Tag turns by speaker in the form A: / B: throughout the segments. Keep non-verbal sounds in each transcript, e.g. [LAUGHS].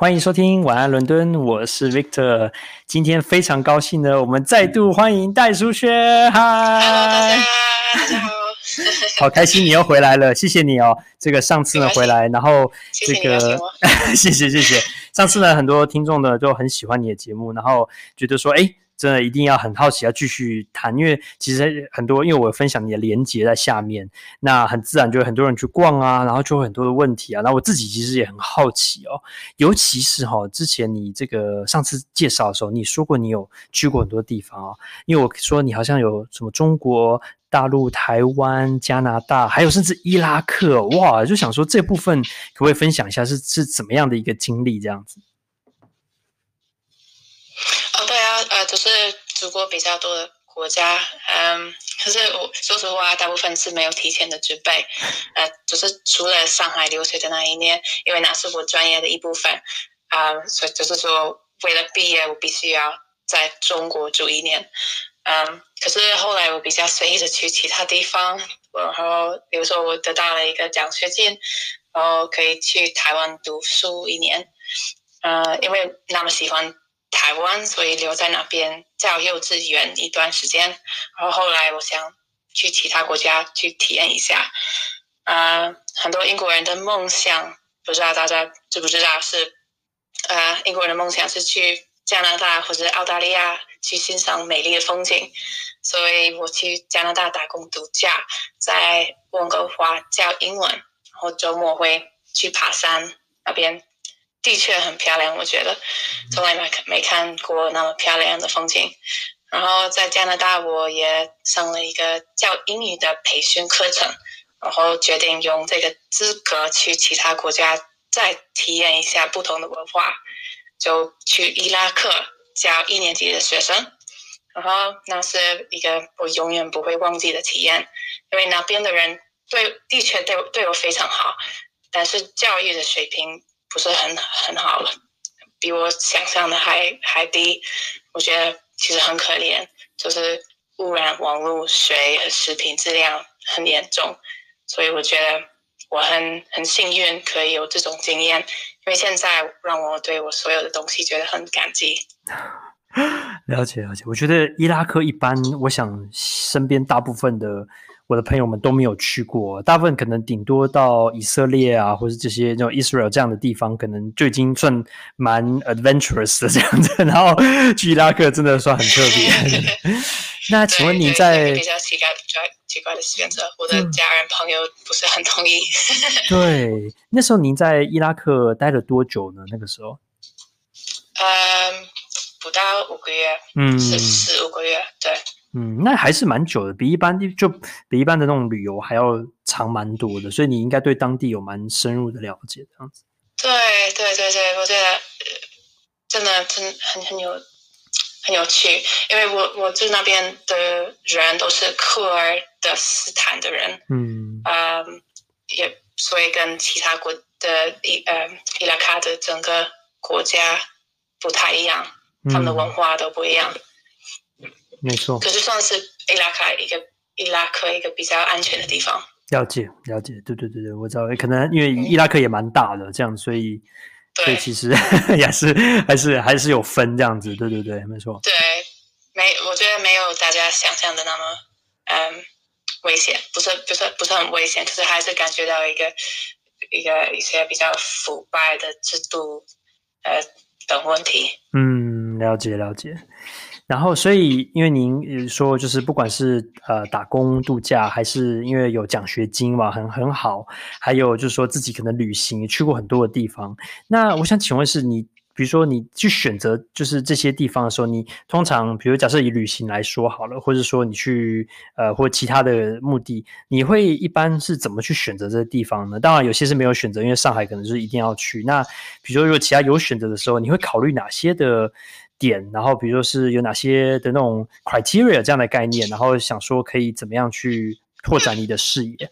A: 欢迎收听晚安伦敦，我是 Victor。今天非常高兴呢，我们再度欢迎戴淑萱。嗨，[LAUGHS] 大
B: 家好，
A: 好开心你又回来了，谢谢你哦。这个上次呢回来，然后这个 [LAUGHS] 谢谢谢谢。上次呢很多听众呢都很喜欢你的节目，然后觉得说哎。真的一定要很好奇，要继续谈，因为其实很多，因为我分享你的连结在下面，那很自然就会很多人去逛啊，然后就会很多的问题啊，那我自己其实也很好奇哦，尤其是哈、哦，之前你这个上次介绍的时候，你说过你有去过很多地方啊、哦，因为我说你好像有什么中国大陆、台湾、加拿大，还有甚至伊拉克，哇，就想说这部分可不可以分享一下是是怎么样的一个经历这样子？
B: 呃，就是出国比较多的国家，嗯，可是我说实话，大部分是没有提前的准备，[LAUGHS] 呃，就是除了上海留学的那一年，因为那是我专业的一部分，啊、所以就是说，为了毕业，我必须要在中国住一年，嗯，可是后来我比较随意的去其他地方，然后比如说我得到了一个奖学金，然后可以去台湾读书一年，呃，因为那么喜欢。台湾，所以留在那边教幼稚园一段时间，然后后来我想去其他国家去体验一下。啊、很多英国人的梦想，不知道大家知不知道是，啊、英国人的梦想是去加拿大或者澳大利亚去欣赏美丽的风景，所以我去加拿大打工度假，在温哥华教英文，然后周末会去爬山那边。的确很漂亮，我觉得从来没看没看过那么漂亮的风景。然后在加拿大，我也上了一个教英语的培训课程，然后决定用这个资格去其他国家再体验一下不同的文化，就去伊拉克教一年级的学生。然后那是一个我永远不会忘记的体验，因为那边的人对的确对对我非常好，但是教育的水平。不是很很好了，比我想象的还还低。我觉得其实很可怜，就是污染网络、水和食品质量很严重。所以我觉得我很很幸运可以有这种经验，因为现在让我对我所有的东西觉得很感激。[LAUGHS]
A: 了解了解，我觉得伊拉克一般，我想身边大部分的。我的朋友们都没有去过，大部分可能顶多到以色列啊，或是这些这种 Israel 这样的地方，可能就已经算蛮 adventurous 的这样子。[LAUGHS] 然后去伊拉克真的算很特别。[LAUGHS] 那请问你在
B: 比较奇怪、比较奇怪的选择，我的家人朋友不是很同意。[LAUGHS]
A: 对，那时候您在伊拉克待了多久呢？那个时候？
B: 嗯，不到五个月，嗯，四四五个月，对。
A: 嗯，那还是蛮久的，比一般就比一般的那种旅游还要长蛮多的，所以你应该对当地有蛮深入的了解，这样子。
B: 对对对对，我觉得真的真的很很有很有趣，因为我我住那边的人都是库尔德斯坦的人，嗯，呃，也所以跟其他国的伊呃伊拉克的整个国家不太一样，他们的文化都不一样。嗯
A: 没错，
B: 可是算是伊拉克一个伊拉克一个比较安全的地方。
A: 了解，了解，对对对对，我知道，可能因为伊拉克也蛮大的，这样，所以，对所以其实 [LAUGHS] 也是还是还是有分这样子，对对对，没错。
B: 对，没，我觉得没有大家想象的那么嗯危险，不是不是不是很危险，可是还是感觉到一个一个一些比较腐败的制度呃等问题。
A: 嗯，了解了解。然后，所以因为您说，就是不管是呃打工度假，还是因为有奖学金嘛，很很好，还有就是说自己可能旅行去过很多的地方。那我想请问是你，比如说你去选择就是这些地方的时候，你通常比如假设以旅行来说好了，或者说你去呃或其他的目的，你会一般是怎么去选择这个地方呢？当然有些是没有选择，因为上海可能就是一定要去。那比如说如果其他有选择的时候，你会考虑哪些的？点，然后比如说是有哪些的那种 criteria 这样的概念，然后想说可以怎么样去拓展你的视野。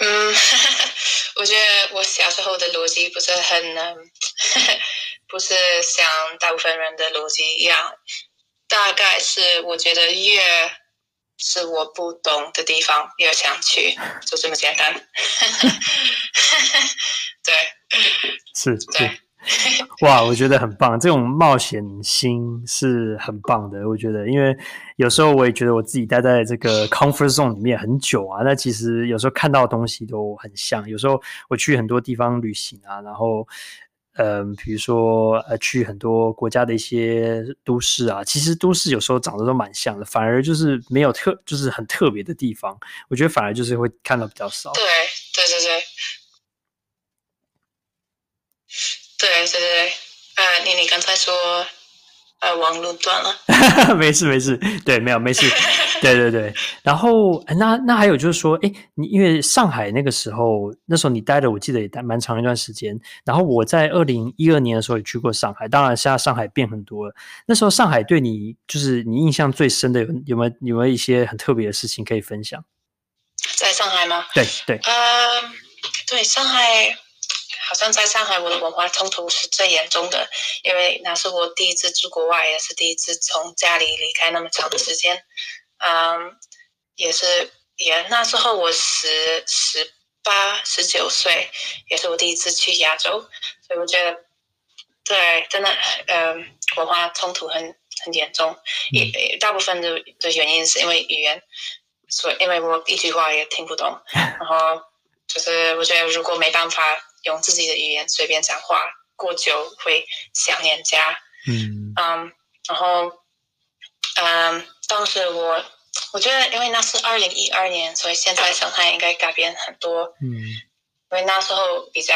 B: 嗯，[LAUGHS] 我觉得我小时候的逻辑不是很，[LAUGHS] 不是像大部分人的逻辑一样，大概是我觉得越是我不懂的地方，越想去，就这么简单。[LAUGHS] 对。
A: 是是。[LAUGHS] 哇，我觉得很棒，这种冒险心是很棒的。我觉得，因为有时候我也觉得我自己待在这个 comfort zone 里面很久啊，那其实有时候看到的东西都很像。有时候我去很多地方旅行啊，然后，嗯、比如说呃，去很多国家的一些都市啊，其实都市有时候长得都蛮像的，反而就是没有特，就是很特别的地方。我觉得反而就是会看到比较少。
B: 对，对对对。对对对，呃，你你刚才说，呃，网络断了，[LAUGHS]
A: 没事没事，对，没有没事，[LAUGHS] 对对对。然后那那还有就是说，哎，你因为上海那个时候，那时候你待的，我记得也待蛮长一段时间。然后我在二零一二年的时候也去过上海，当然现在上海变很多了。那时候上海对你就是你印象最深的有有没有有没有一些很特别的事情可以分享？
B: 在上海吗？
A: 对对，
B: 呃，对上海。好像在上海，我的文化冲突是最严重的，因为那是我第一次住国外，也是第一次从家里离开那么长的时间。嗯，也是也那时候我十十八十九岁，也是我第一次去亚洲，所以我觉得对，真的，嗯，文化冲突很很严重。也大部分的的原因是因为语言，所以因为我一句话也听不懂，[LAUGHS] 然后就是我觉得如果没办法。用自己的语言随便讲话，过久会想念家。
A: 嗯
B: 嗯，um, 然后嗯，当时我我觉得，因为那是二零一二年，所以现在上海应该改变很多。
A: 嗯，
B: 因为那时候比较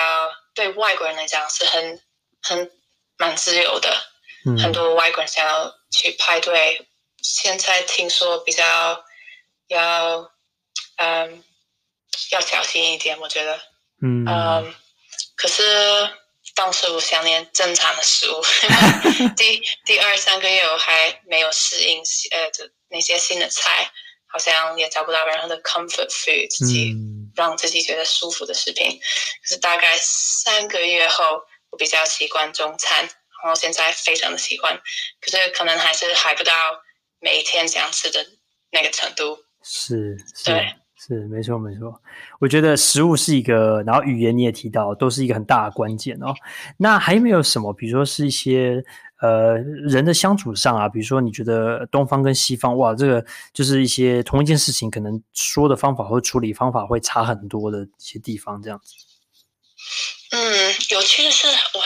B: 对外国人来讲是很很蛮自由的，
A: 嗯，
B: 很多外国人想要去派对。现在听说比较要嗯要小心一点，我觉得。
A: 嗯。
B: Um, 可是当时我想念正常的食物，[LAUGHS] 第第二三个月我还没有适应呃那些新的菜，好像也找不到任何的 comfort food，自己让自己觉得舒服的食品。可是大概三个月后，我比较习惯中餐，然后现在非常的喜欢。可是可能还是还不到每一天这样吃的那个程度。
A: 是，是
B: 对。
A: 是没错没错，我觉得食物是一个，然后语言你也提到，都是一个很大的关键哦。那还有没有什么，比如说是一些呃人的相处上啊，比如说你觉得东方跟西方，哇，这个就是一些同一件事情，可能说的方法或处理方法会差很多的一些地方，这样子。
B: 嗯，有趣的是，哇，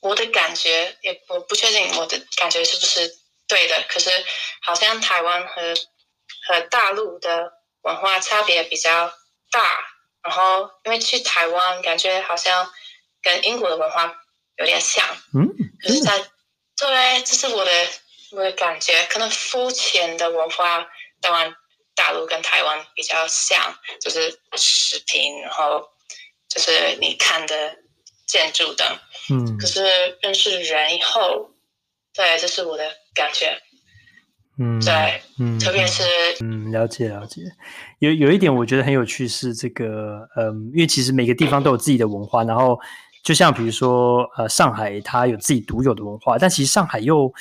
B: 我的感觉也我不确定我的感觉是不是对的，可是好像台湾和和大陆的。文化差别比较大，然后因为去台湾，感觉好像跟英国的文化有点像。
A: 嗯，
B: 可是在对，这是我的我的感觉，可能肤浅的文化，当然大陆跟台湾比较像，就是食品，然后就是你看的建筑等。
A: 嗯，
B: 可是认识人以后，对，这是我的感觉。
A: 嗯，
B: 对，
A: 嗯，
B: 特别是
A: 嗯，了解了解。有有一点我觉得很有趣是这个，嗯，因为其实每个地方都有自己的文化，然后就像比如说呃，上海它有自己独有的文化，但其实上海又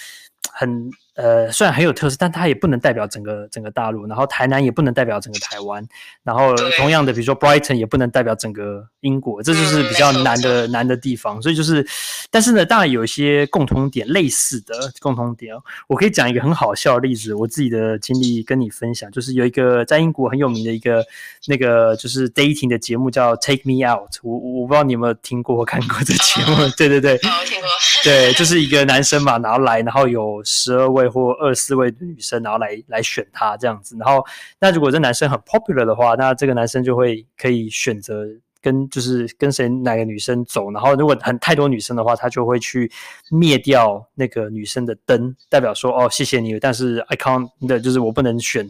A: 很。呃，虽然很有特色，但它也不能代表整个整个大陆。然后台南也不能代表整个台湾。然后同样的，比如说 Brighton 也不能代表整个英国，这就是比较难的、嗯、难的地方。所以就是，但是呢，当然有一些共同点，类似的共同点。我可以讲一个很好笑的例子，我自己的经历跟你分享，就是有一个在英国很有名的一个那个就是 dating 的节目叫 Take Me Out。我我不知道你有没有听过或看过这节目？对对对，
B: 哦，听过。
A: 对，就是一个男生嘛，然后来，然后有十二位。或二四位女生，然后来来选他这样子，然后那如果这男生很 popular 的话，那这个男生就会可以选择跟就是跟谁哪个女生走，然后如果很太多女生的话，他就会去灭掉那个女生的灯，代表说哦谢谢你，但是 I can't 的就是我不能选。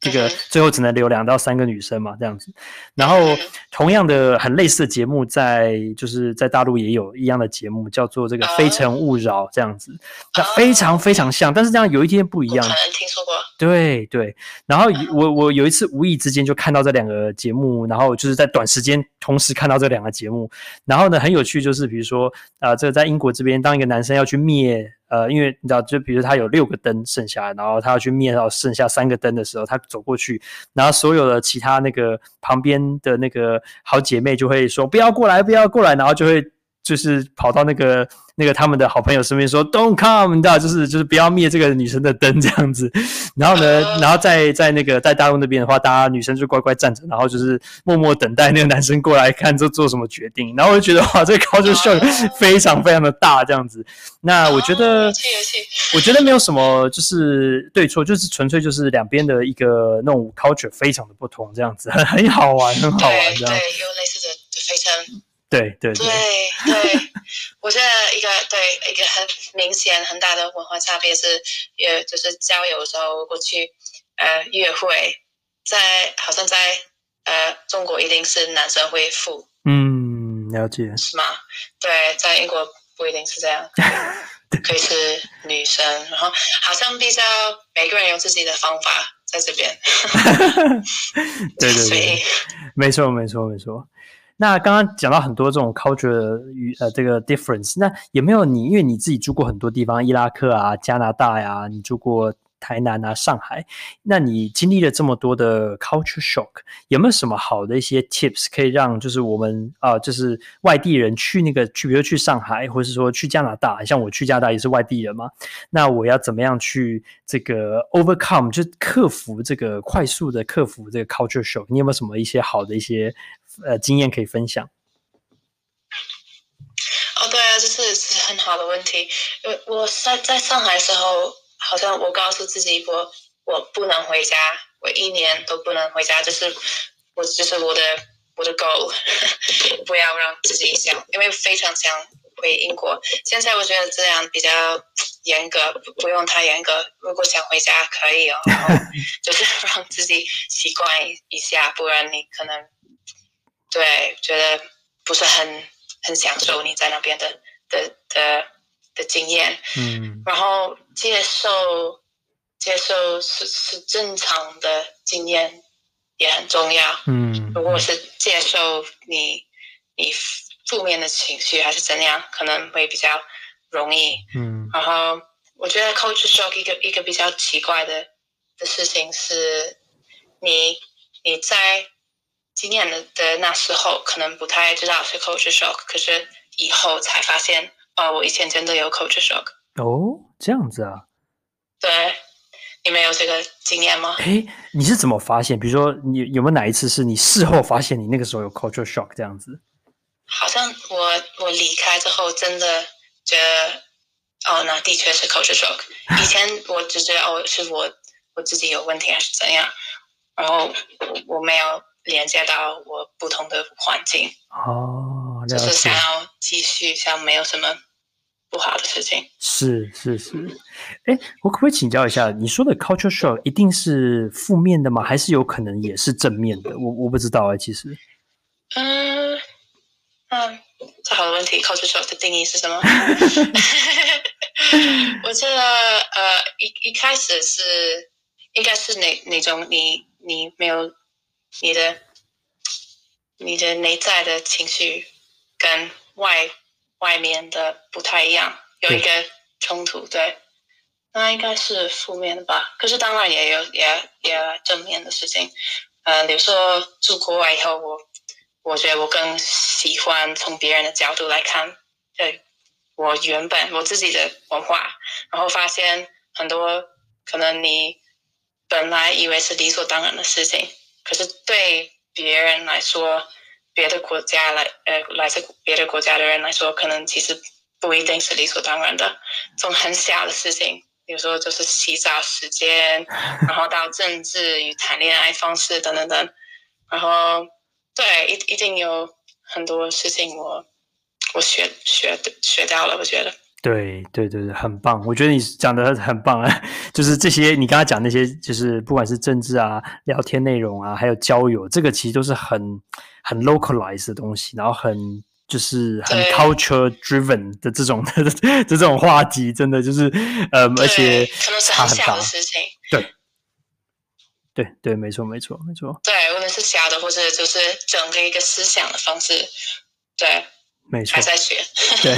A: 这个最后只能留两到三个女生嘛，这样子。然后同样的很类似的节目，在就是在大陆也有一样的节目，叫做这个《非诚勿扰》这样子。那非常非常像，但是这样有一天不一样。可能
B: 听说过。
A: 对对。然后我我有一次无意之间就看到这两个节目，然后就是在短时间同时看到这两个节目。然后呢，很有趣，就是比如说啊、这个在英国这边，当一个男生要去灭。呃，因为你知道，就比如他有六个灯剩下，然后他要去灭到剩下三个灯的时候，他走过去，然后所有的其他那个旁边的那个好姐妹就会说不要过来，不要过来，然后就会就是跑到那个那个他们的好朋友身边说 “Don't come”，你知道，就是就是不要灭这个女生的灯这样子。[LAUGHS] 然后呢，然后在在那个在大陆那边的话，大家女生就乖乖站着，然后就是默默等待那个男生过来看做做什么决定。然后我就觉得哇，这个 culture shock 非常非常的大这样子。那我觉得，我觉得没有什么就是对错，就是纯粹就是两边的一个那种 culture 非常的不同这样子，很很好玩，很好玩这样。
B: 对，有类似的，就非常。
A: 对对对。
B: 对，我觉得一个对一个很明显很大的文化差别是，也就是交友的时候过去呃约会，在好像在呃中国一定是男生会付，
A: 嗯，了解。
B: 是吗？对，在英国不一定是这样，[LAUGHS] 可以是女生，然后好像比较每个人有自己的方法在这边，[LAUGHS]
A: 对对对，[LAUGHS] 没错没错没错。那刚刚讲到很多这种 culture 与呃这个 difference，那有没有你因为你自己住过很多地方，伊拉克啊、加拿大呀、啊，你住过台南啊、上海，那你经历了这么多的 culture shock，有没有什么好的一些 tips 可以让就是我们啊、就是外地人去那个去，比如去上海，或者是说去加拿大，像我去加拿大也是外地人嘛，那我要怎么样去这个 overcome 就克服这个快速的克服这个 culture shock？你有没有什么一些好的一些？呃，经验可以分享。
B: 哦，对啊，这是是很好的问题。因为我在在上海的时候，好像我告诉自己，我我不能回家，我一年都不能回家，就是我就是我的我的 goal，[LAUGHS] 不要让自己想，因为非常想回英国。现在我觉得这样比较严格，不用太严格。如果想回家可以哦，[LAUGHS] 就是让自己习惯一下，不然你可能。对，觉得不是很很享受你在那边的的的的经验，
A: 嗯，
B: 然后接受接受是是正常的经验也很重要，
A: 嗯，
B: 如果是接受你你负面的情绪还是怎样，可能会比较容易，
A: 嗯，
B: 然后我觉得 coach shock 一个一个比较奇怪的的事情是你你在。经验的的那时候可能不太知道是 culture shock，可是以后才发现，哦，我以前真的有 culture shock。
A: 哦，这样子啊？
B: 对，你没有这个经验吗？
A: 诶，你是怎么发现？比如说，你有没有哪一次是你事后发现你那个时候有 culture shock 这样子？
B: 好像我我离开之后，真的觉得，哦，那的确是 culture shock。[LAUGHS] 以前我只觉得哦，是我我自己有问题还是怎样，然后，我没有。连接到我不同的环境
A: 哦，
B: 就是想要继续，像没有什么不好的事情。
A: 是是是，哎，我可不可以请教一下，你说的 culture shock 一定是负面的吗？还是有可能也是正面的？我我不知道哎，其实。
B: 嗯嗯，这好的问题，culture shock 的定义是什么？[LAUGHS] 我觉得呃，一一开始是应该是那那种你你没有。你的你的内在的情绪跟外外面的不太一样，有一个冲突，对，那应该是负面的吧？可是当然也有也也正面的事情，呃，比如说住国外以后，我我觉得我更喜欢从别人的角度来看，对，我原本我自己的文化，然后发现很多可能你本来以为是理所当然的事情。可是对别人来说，别的国家来呃来自别的国家的人来说，可能其实不一定是理所当然的。从很小的事情，比如说就是洗澡时间，然后到政治与谈恋爱方式等等等，然后对一一定有很多事情我我学学学到了，我觉得。
A: 对对对对，很棒！我觉得你讲的很棒啊，[LAUGHS] 就是这些你刚刚讲那些，就是不管是政治啊、聊天内容啊，还有交友，这个其实都是很很 localized 的东西，然后很就是很 culture driven 的这种的这 [LAUGHS] 这种话题，真的就是呃，而且
B: 可能是很小的事情。
A: 对对对，没错没错没错。
B: 对，无论是小的，或者就是整个一个思想的方式，对。
A: 没错，
B: 还在学。[LAUGHS] [LAUGHS]
A: 对，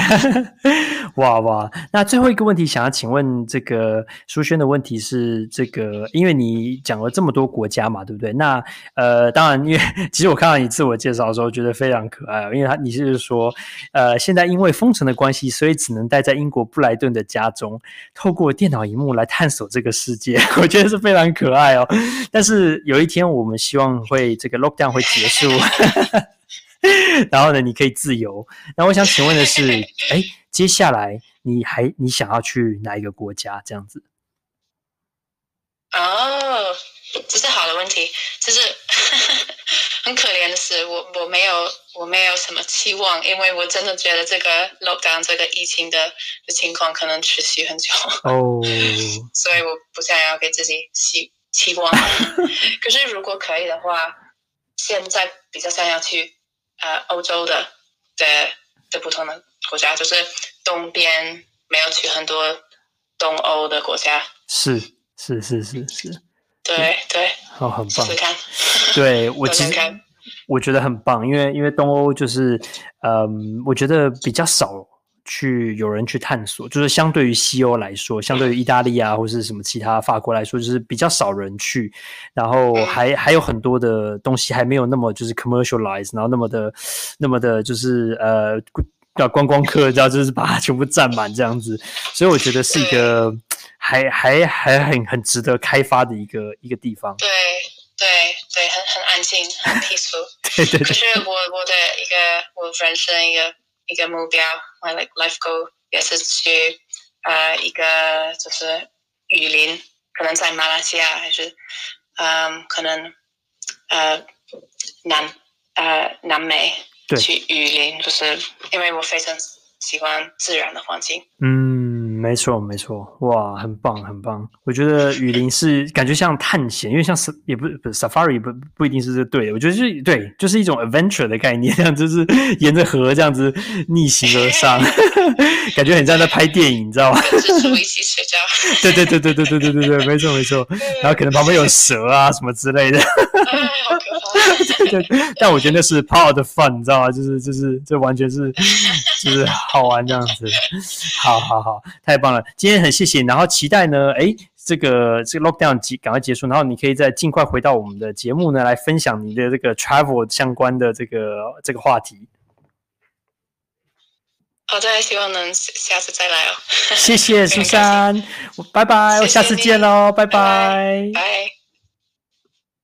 A: [LAUGHS] 哇哇，那最后一个问题，想要请问这个淑轩的问题是这个，因为你讲了这么多国家嘛，对不对？那呃，当然，因为其实我看到你自我介绍的时候，觉得非常可爱，因为他你是说，呃，现在因为封城的关系，所以只能待在英国布莱顿的家中，透过电脑荧幕来探索这个世界，我觉得是非常可爱哦。但是有一天，我们希望会这个 lockdown 会结束。[LAUGHS] 然后呢，你可以自由。那我想请问的是，[LAUGHS] 哎，接下来你还你想要去哪一个国家？这样子？
B: 哦，这是好的问题。就是 [LAUGHS] 很可怜的是，我我没有我没有什么期望，因为我真的觉得这个 lockdown 这个疫情的的情况可能持续很久。哦，所以我不想要给自己期期望。可是如果可以的话，现在比较想要去。呃，欧洲的的的不同的国家，就是东边没有去很多东欧的国家，
A: 是是是是是，
B: 对对，
A: 哦，很棒，
B: 试试看，
A: 对 [LAUGHS] 我其实我觉得很棒，因为因为东欧就是，嗯，我觉得比较少。去有人去探索，就是相对于西欧来说，相对于意大利啊，或是什么其他法国来说，就是比较少人去，然后还还有很多的东西还没有那么就是 commercialize，然后那么的那么的，就是呃，叫观光客，然后就是把它全部占满这样子，所以我觉得是一个还还还很很值得开发的一个一个地方。
B: 对对对，很很安静，很 peaceful。[LAUGHS]
A: 对对对。
B: 可是我我的一个我人生一个。一个目标，my like life goal 也是去呃一个就是雨林，可能在马来西亚还是嗯、呃、可能呃南呃南美去雨林，就是因为我非常喜欢自然的环境。
A: 嗯。没错，没错，哇，很棒，很棒。我觉得雨林是感觉像探险，因为像是也不不 safari 不不一定是这对的。我觉得是对，就是一种 adventure 的概念，这样就是沿着河这样子逆行而上，[LAUGHS] 感觉很像在拍电影，你知道吗？
B: 一起睡觉。
A: 对对对对对对对对对，没错没错。[LAUGHS] 然后可能旁边有蛇啊什么之类的。[LAUGHS] [LAUGHS] 对对，但我觉得那是 part of the fun，你知道吗？就是就是这完全是就是好玩这样子。好好好。太棒了，今天很谢谢，然后期待呢，哎，这个这个 lockdown 结赶快结束，然后你可以再尽快回到我们的节目呢，来分享你的这个 travel 相关的这个这个话题。
B: 好的，希望能下次再来哦。
A: 谢谢苏珊，[LAUGHS] 拜拜，我下次见喽，拜拜。
B: 拜。